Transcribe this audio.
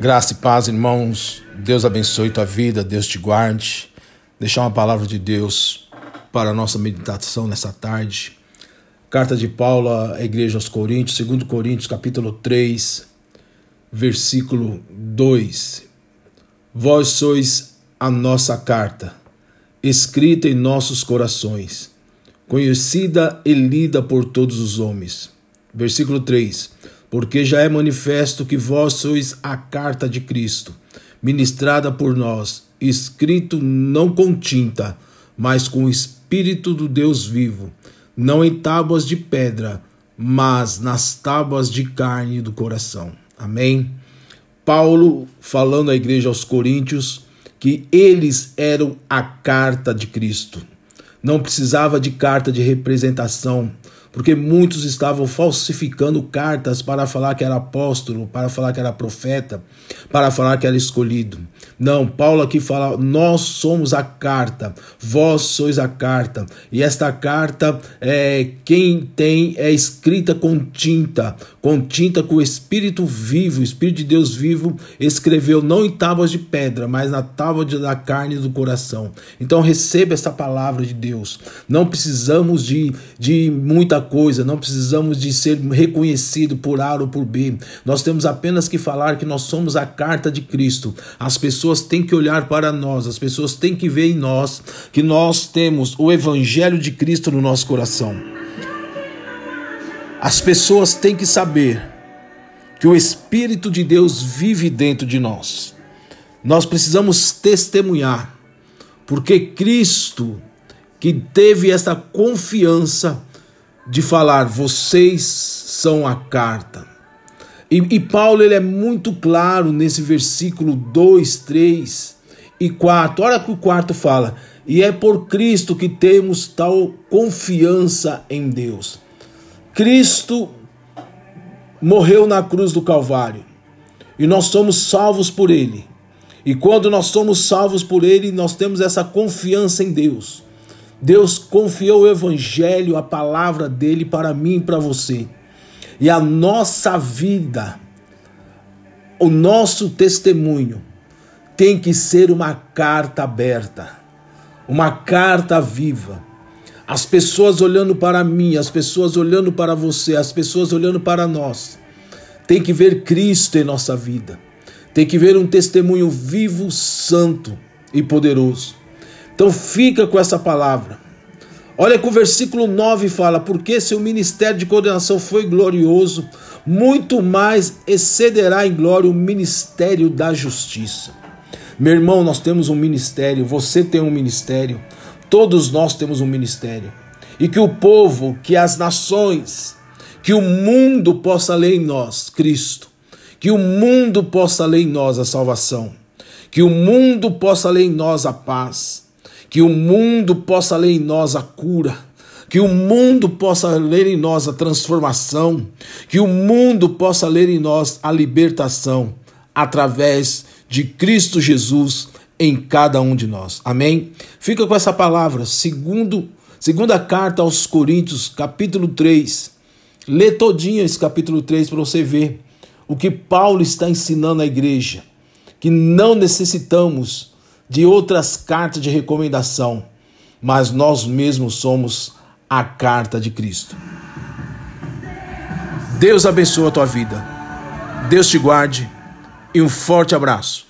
Graça e paz, irmãos. Deus abençoe tua vida, Deus te guarde. Deixar uma palavra de Deus para a nossa meditação nessa tarde. Carta de Paulo à Igreja aos Coríntios, 2 Coríntios, capítulo 3, versículo 2. Vós sois a nossa carta, escrita em nossos corações, conhecida e lida por todos os homens. Versículo 3 porque já é manifesto que vós sois a carta de Cristo, ministrada por nós, escrito não com tinta, mas com o Espírito do Deus vivo, não em tábuas de pedra, mas nas tábuas de carne do coração. Amém? Paulo falando à igreja aos Coríntios que eles eram a carta de Cristo. Não precisava de carta de representação, porque muitos estavam falsificando cartas para falar que era apóstolo, para falar que era profeta, para falar que era escolhido. Não, Paulo aqui fala: nós somos a carta, vós sois a carta, e esta carta é quem tem é escrita com tinta, com tinta com o Espírito vivo, o Espírito de Deus vivo, escreveu não em tábuas de pedra, mas na tábua da carne do coração. Então receba essa palavra de Deus. Não precisamos de, de coisa, não precisamos de ser reconhecido por A ou por B. Nós temos apenas que falar que nós somos a carta de Cristo. As pessoas têm que olhar para nós, as pessoas têm que ver em nós que nós temos o evangelho de Cristo no nosso coração. As pessoas têm que saber que o Espírito de Deus vive dentro de nós. Nós precisamos testemunhar, porque Cristo, que teve essa confiança, de falar, vocês são a carta. E, e, Paulo ele é muito claro nesse versículo 2, 3 e 4. Olha que o quarto fala. E é por Cristo que temos tal confiança em Deus. Cristo morreu na cruz do Calvário e nós somos salvos por Ele. E quando nós somos salvos por Ele, nós temos essa confiança em Deus. Deus confiou o Evangelho, a palavra dele para mim e para você. E a nossa vida, o nosso testemunho, tem que ser uma carta aberta, uma carta viva. As pessoas olhando para mim, as pessoas olhando para você, as pessoas olhando para nós, tem que ver Cristo em nossa vida, tem que ver um testemunho vivo, santo e poderoso. Então fica com essa palavra. Olha que o versículo 9 fala: Porque seu ministério de coordenação foi glorioso, muito mais excederá em glória o ministério da justiça. Meu irmão, nós temos um ministério, você tem um ministério, todos nós temos um ministério. E que o povo, que as nações, que o mundo possa ler em nós Cristo, que o mundo possa ler em nós a salvação, que o mundo possa ler em nós a paz que o mundo possa ler em nós a cura, que o mundo possa ler em nós a transformação, que o mundo possa ler em nós a libertação através de Cristo Jesus em cada um de nós. Amém? Fica com essa palavra, segundo, segunda carta aos Coríntios, capítulo 3. Lê todinho esse capítulo 3 para você ver o que Paulo está ensinando à igreja, que não necessitamos de outras cartas de recomendação, mas nós mesmos somos a carta de Cristo. Deus abençoe a tua vida. Deus te guarde e um forte abraço.